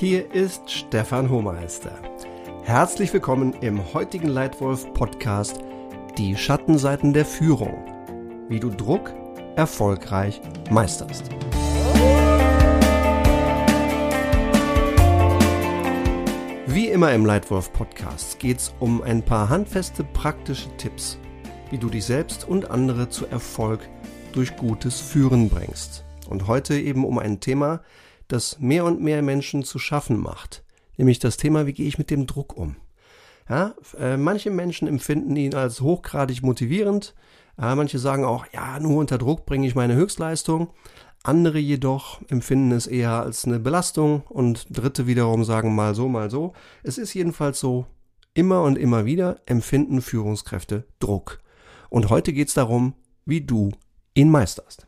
Hier ist Stefan Hohmeister. Herzlich willkommen im heutigen Leitwolf Podcast Die Schattenseiten der Führung. Wie du Druck erfolgreich meisterst. Wie immer im Leitwolf Podcast geht es um ein paar handfeste praktische Tipps, wie du dich selbst und andere zu Erfolg durch gutes Führen bringst. Und heute eben um ein Thema, das mehr und mehr Menschen zu schaffen macht, nämlich das Thema, wie gehe ich mit dem Druck um. Ja, äh, manche Menschen empfinden ihn als hochgradig motivierend, äh, manche sagen auch, ja, nur unter Druck bringe ich meine Höchstleistung, andere jedoch empfinden es eher als eine Belastung und dritte wiederum sagen mal so, mal so. Es ist jedenfalls so, immer und immer wieder empfinden Führungskräfte Druck. Und heute geht es darum, wie du ihn meisterst.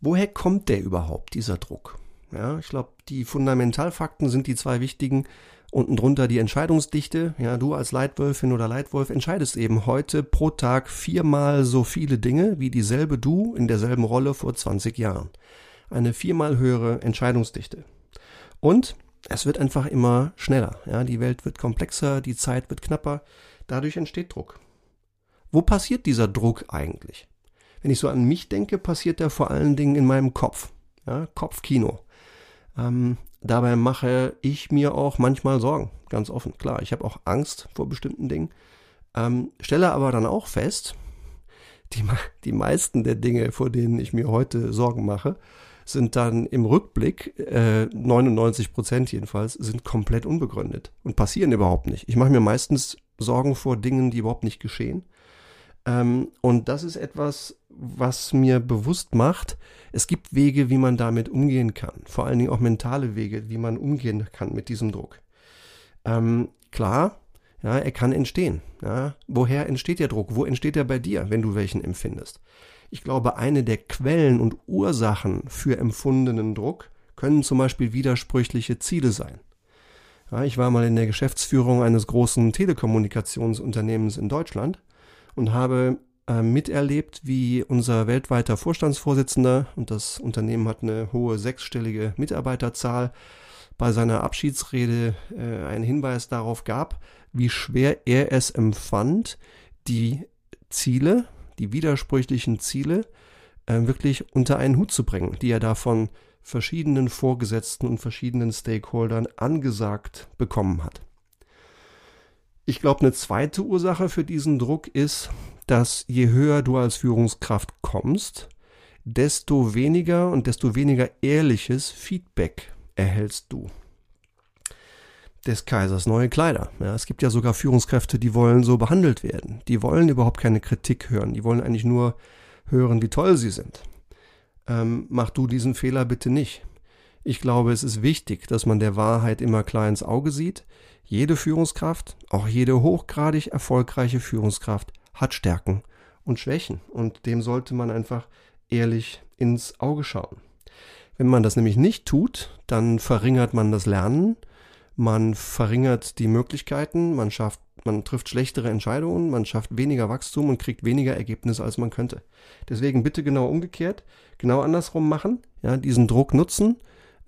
Woher kommt der überhaupt, dieser Druck? Ja, ich glaube, die Fundamentalfakten sind die zwei wichtigen. Unten drunter die Entscheidungsdichte. Ja, du als Leitwölfin oder Leitwolf entscheidest eben heute pro Tag viermal so viele Dinge wie dieselbe du in derselben Rolle vor 20 Jahren. Eine viermal höhere Entscheidungsdichte. Und es wird einfach immer schneller. Ja, die Welt wird komplexer, die Zeit wird knapper. Dadurch entsteht Druck. Wo passiert dieser Druck eigentlich? Wenn ich so an mich denke, passiert der vor allen Dingen in meinem Kopf. Ja, Kopfkino. Ähm, dabei mache ich mir auch manchmal Sorgen, ganz offen. Klar, ich habe auch Angst vor bestimmten Dingen. Ähm, stelle aber dann auch fest, die, die meisten der Dinge, vor denen ich mir heute Sorgen mache, sind dann im Rückblick, äh, 99 Prozent jedenfalls, sind komplett unbegründet und passieren überhaupt nicht. Ich mache mir meistens Sorgen vor Dingen, die überhaupt nicht geschehen. Ähm, und das ist etwas, was mir bewusst macht, es gibt Wege, wie man damit umgehen kann. Vor allen Dingen auch mentale Wege, wie man umgehen kann mit diesem Druck. Ähm, klar, ja, er kann entstehen. Ja. Woher entsteht der Druck? Wo entsteht er bei dir, wenn du welchen empfindest? Ich glaube, eine der Quellen und Ursachen für empfundenen Druck können zum Beispiel widersprüchliche Ziele sein. Ja, ich war mal in der Geschäftsführung eines großen Telekommunikationsunternehmens in Deutschland und habe äh, miterlebt, wie unser weltweiter Vorstandsvorsitzender, und das Unternehmen hat eine hohe sechsstellige Mitarbeiterzahl, bei seiner Abschiedsrede äh, einen Hinweis darauf gab, wie schwer er es empfand, die Ziele, die widersprüchlichen Ziele, äh, wirklich unter einen Hut zu bringen, die er da von verschiedenen Vorgesetzten und verschiedenen Stakeholdern angesagt bekommen hat. Ich glaube, eine zweite Ursache für diesen Druck ist, dass je höher du als Führungskraft kommst, desto weniger und desto weniger ehrliches Feedback erhältst du. Des Kaisers neue Kleider. Ja, es gibt ja sogar Führungskräfte, die wollen so behandelt werden. Die wollen überhaupt keine Kritik hören. Die wollen eigentlich nur hören, wie toll sie sind. Ähm, mach du diesen Fehler bitte nicht. Ich glaube, es ist wichtig, dass man der Wahrheit immer klar ins Auge sieht. Jede Führungskraft, auch jede hochgradig erfolgreiche Führungskraft, hat Stärken und Schwächen. Und dem sollte man einfach ehrlich ins Auge schauen. Wenn man das nämlich nicht tut, dann verringert man das Lernen, man verringert die Möglichkeiten, man schafft, man trifft schlechtere Entscheidungen, man schafft weniger Wachstum und kriegt weniger Ergebnisse, als man könnte. Deswegen bitte genau umgekehrt, genau andersrum machen, ja, diesen Druck nutzen,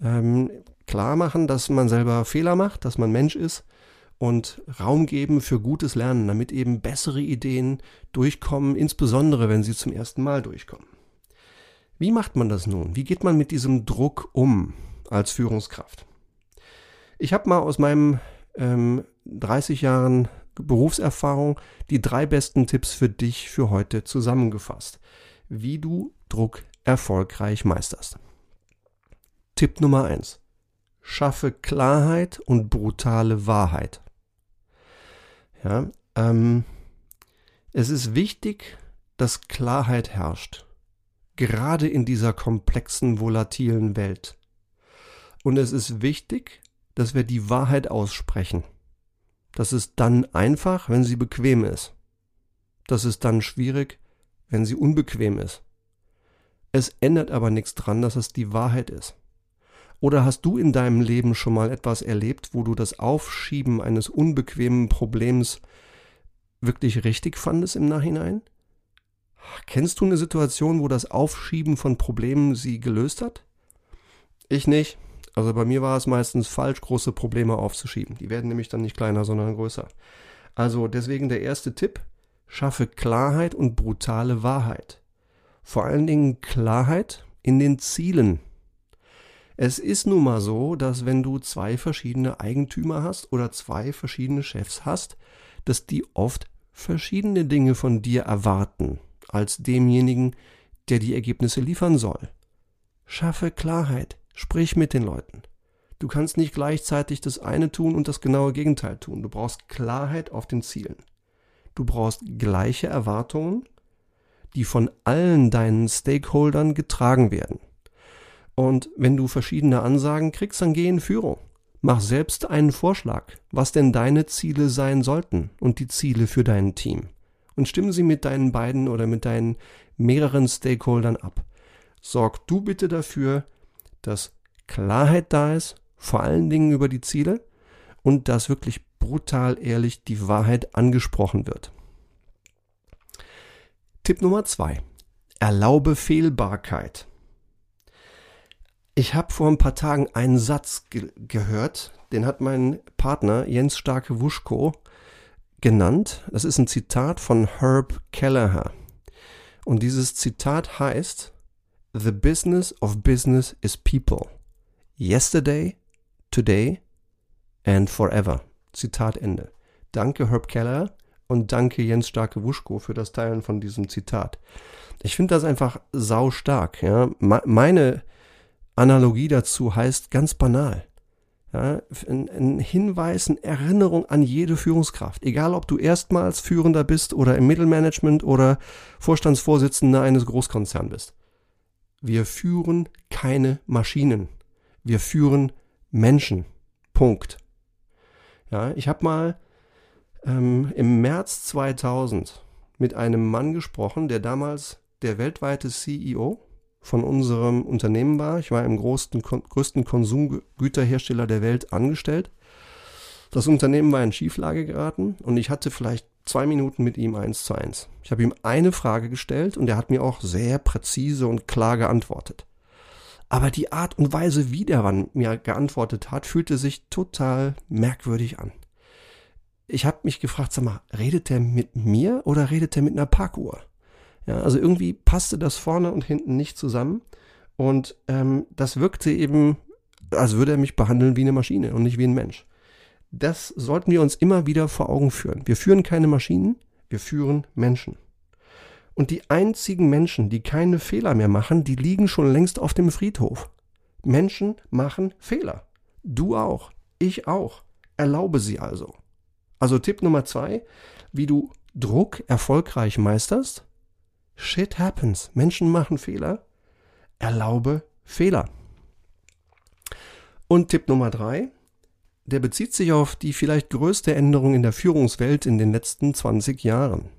ähm, klar machen, dass man selber Fehler macht, dass man Mensch ist und Raum geben für gutes Lernen, damit eben bessere Ideen durchkommen, insbesondere wenn sie zum ersten Mal durchkommen. Wie macht man das nun? Wie geht man mit diesem Druck um als Führungskraft? Ich habe mal aus meinem ähm, 30 Jahren Berufserfahrung die drei besten Tipps für dich für heute zusammengefasst, wie du Druck erfolgreich meisterst. Tipp Nummer eins: Schaffe Klarheit und brutale Wahrheit. Ja, ähm, es ist wichtig, dass Klarheit herrscht, gerade in dieser komplexen, volatilen Welt. Und es ist wichtig, dass wir die Wahrheit aussprechen. Das ist dann einfach, wenn sie bequem ist. Das ist dann schwierig, wenn sie unbequem ist. Es ändert aber nichts dran, dass es die Wahrheit ist. Oder hast du in deinem Leben schon mal etwas erlebt, wo du das Aufschieben eines unbequemen Problems wirklich richtig fandest im Nachhinein? Kennst du eine Situation, wo das Aufschieben von Problemen sie gelöst hat? Ich nicht. Also bei mir war es meistens falsch, große Probleme aufzuschieben. Die werden nämlich dann nicht kleiner, sondern größer. Also deswegen der erste Tipp, schaffe Klarheit und brutale Wahrheit. Vor allen Dingen Klarheit in den Zielen. Es ist nun mal so, dass wenn du zwei verschiedene Eigentümer hast oder zwei verschiedene Chefs hast, dass die oft verschiedene Dinge von dir erwarten als demjenigen, der die Ergebnisse liefern soll. Schaffe Klarheit, sprich mit den Leuten. Du kannst nicht gleichzeitig das eine tun und das genaue Gegenteil tun. Du brauchst Klarheit auf den Zielen. Du brauchst gleiche Erwartungen, die von allen deinen Stakeholdern getragen werden. Und wenn du verschiedene Ansagen kriegst, dann geh in Führung. Mach selbst einen Vorschlag, was denn deine Ziele sein sollten und die Ziele für dein Team. Und stimme sie mit deinen beiden oder mit deinen mehreren Stakeholdern ab. Sorg du bitte dafür, dass Klarheit da ist, vor allen Dingen über die Ziele und dass wirklich brutal ehrlich die Wahrheit angesprochen wird. Tipp Nummer zwei: Erlaube Fehlbarkeit. Ich habe vor ein paar Tagen einen Satz ge gehört, den hat mein Partner Jens Starke Wuschko genannt. Das ist ein Zitat von Herb Kelleher. Und dieses Zitat heißt, The business of business is people. Yesterday, today and forever. Zitat Ende. Danke Herb Keller und danke Jens Starke Wuschko für das Teilen von diesem Zitat. Ich finde das einfach sau stark. Ja? Meine Analogie dazu heißt ganz banal. Ja, ein, Hinweis, eine Erinnerung an jede Führungskraft. Egal, ob du erstmals Führender bist oder im Mittelmanagement oder Vorstandsvorsitzender eines Großkonzerns bist. Wir führen keine Maschinen. Wir führen Menschen. Punkt. Ja, ich habe mal ähm, im März 2000 mit einem Mann gesprochen, der damals der weltweite CEO von unserem Unternehmen war. Ich war im größten, größten Konsumgüterhersteller der Welt angestellt. Das Unternehmen war in Schieflage geraten und ich hatte vielleicht zwei Minuten mit ihm eins zu eins. Ich habe ihm eine Frage gestellt und er hat mir auch sehr präzise und klar geantwortet. Aber die Art und Weise, wie der Mann mir geantwortet hat, fühlte sich total merkwürdig an. Ich habe mich gefragt, sag mal, redet der mit mir oder redet der mit einer Parkuhr? Ja, also irgendwie passte das vorne und hinten nicht zusammen. Und ähm, das wirkte eben, als würde er mich behandeln wie eine Maschine und nicht wie ein Mensch. Das sollten wir uns immer wieder vor Augen führen. Wir führen keine Maschinen, wir führen Menschen. Und die einzigen Menschen, die keine Fehler mehr machen, die liegen schon längst auf dem Friedhof. Menschen machen Fehler. Du auch. Ich auch. Erlaube sie also. Also Tipp Nummer zwei, wie du Druck erfolgreich meisterst, Shit happens. Menschen machen Fehler. Erlaube Fehler. Und Tipp Nummer drei, der bezieht sich auf die vielleicht größte Änderung in der Führungswelt in den letzten 20 Jahren.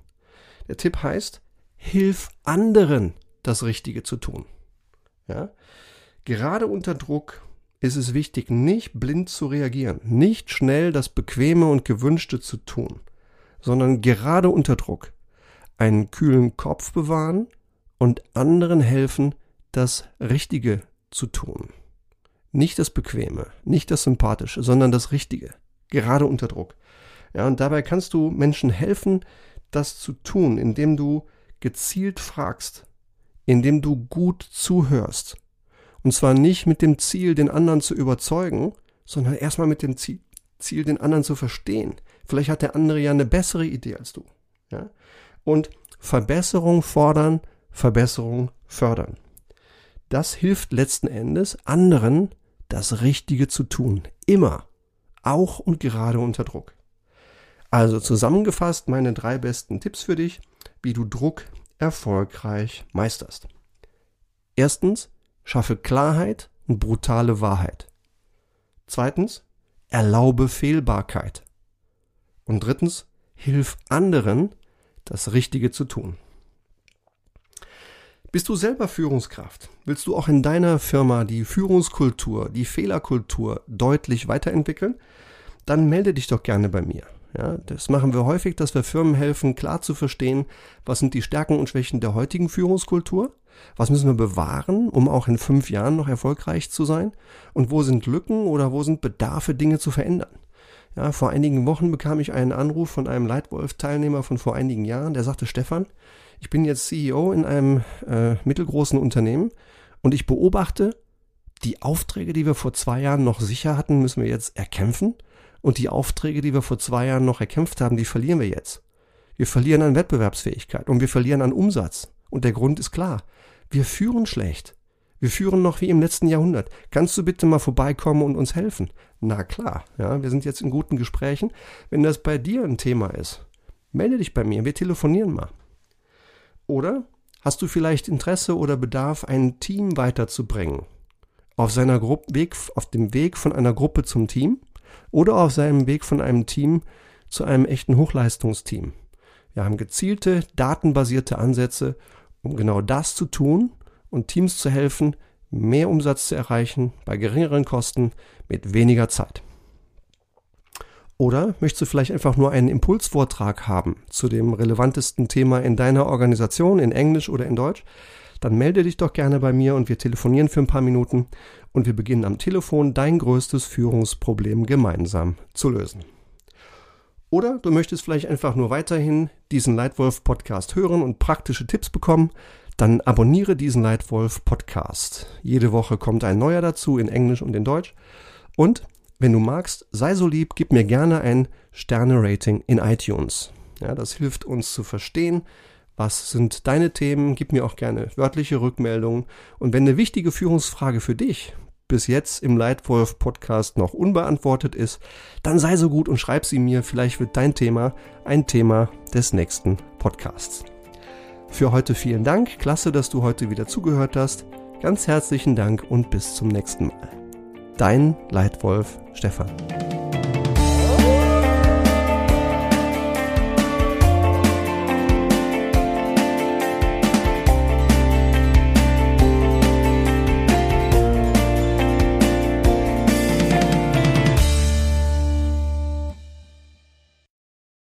Der Tipp heißt, hilf anderen, das Richtige zu tun. Ja? Gerade unter Druck ist es wichtig, nicht blind zu reagieren, nicht schnell das Bequeme und Gewünschte zu tun, sondern gerade unter Druck einen kühlen Kopf bewahren und anderen helfen, das Richtige zu tun. Nicht das Bequeme, nicht das Sympathische, sondern das Richtige, gerade unter Druck. Ja, und dabei kannst du Menschen helfen, das zu tun, indem du gezielt fragst, indem du gut zuhörst. Und zwar nicht mit dem Ziel, den anderen zu überzeugen, sondern erstmal mit dem Ziel, den anderen zu verstehen. Vielleicht hat der andere ja eine bessere Idee als du. Ja? Und Verbesserung fordern, Verbesserung fördern. Das hilft letzten Endes anderen, das Richtige zu tun. Immer. Auch und gerade unter Druck. Also zusammengefasst meine drei besten Tipps für dich, wie du Druck erfolgreich meisterst. Erstens, schaffe Klarheit und brutale Wahrheit. Zweitens, erlaube Fehlbarkeit. Und drittens, hilf anderen, das Richtige zu tun. Bist du selber Führungskraft? Willst du auch in deiner Firma die Führungskultur, die Fehlerkultur deutlich weiterentwickeln? Dann melde dich doch gerne bei mir. Ja, das machen wir häufig, dass wir Firmen helfen, klar zu verstehen, was sind die Stärken und Schwächen der heutigen Führungskultur, was müssen wir bewahren, um auch in fünf Jahren noch erfolgreich zu sein, und wo sind Lücken oder wo sind Bedarfe, Dinge zu verändern. Ja, vor einigen Wochen bekam ich einen Anruf von einem Leitwolf-Teilnehmer von vor einigen Jahren, der sagte, Stefan, ich bin jetzt CEO in einem äh, mittelgroßen Unternehmen und ich beobachte, die Aufträge, die wir vor zwei Jahren noch sicher hatten, müssen wir jetzt erkämpfen. Und die Aufträge, die wir vor zwei Jahren noch erkämpft haben, die verlieren wir jetzt. Wir verlieren an Wettbewerbsfähigkeit und wir verlieren an Umsatz. Und der Grund ist klar. Wir führen schlecht. Wir führen noch wie im letzten Jahrhundert. Kannst du bitte mal vorbeikommen und uns helfen? Na klar, ja, wir sind jetzt in guten Gesprächen. Wenn das bei dir ein Thema ist, melde dich bei mir, wir telefonieren mal. Oder hast du vielleicht Interesse oder Bedarf, ein Team weiterzubringen? Auf seiner Gruppe, Weg, auf dem Weg von einer Gruppe zum Team oder auf seinem Weg von einem Team zu einem echten Hochleistungsteam. Wir haben gezielte, datenbasierte Ansätze, um genau das zu tun und Teams zu helfen, mehr Umsatz zu erreichen bei geringeren Kosten mit weniger Zeit. Oder möchtest du vielleicht einfach nur einen Impulsvortrag haben zu dem relevantesten Thema in deiner Organisation in Englisch oder in Deutsch? Dann melde dich doch gerne bei mir und wir telefonieren für ein paar Minuten und wir beginnen am Telefon dein größtes Führungsproblem gemeinsam zu lösen. Oder du möchtest vielleicht einfach nur weiterhin diesen Leitwolf Podcast hören und praktische Tipps bekommen, dann abonniere diesen Leitwolf Podcast. Jede Woche kommt ein neuer dazu in Englisch und in Deutsch. Und wenn du magst, sei so lieb, gib mir gerne ein Sterne-Rating in iTunes. Ja, das hilft uns zu verstehen, was sind deine Themen, gib mir auch gerne wörtliche Rückmeldungen. Und wenn eine wichtige Führungsfrage für dich bis jetzt im Leitwolf Podcast noch unbeantwortet ist, dann sei so gut und schreib sie mir. Vielleicht wird dein Thema ein Thema des nächsten Podcasts. Für heute vielen Dank. Klasse, dass du heute wieder zugehört hast. Ganz herzlichen Dank und bis zum nächsten Mal. Dein Leitwolf Stefan.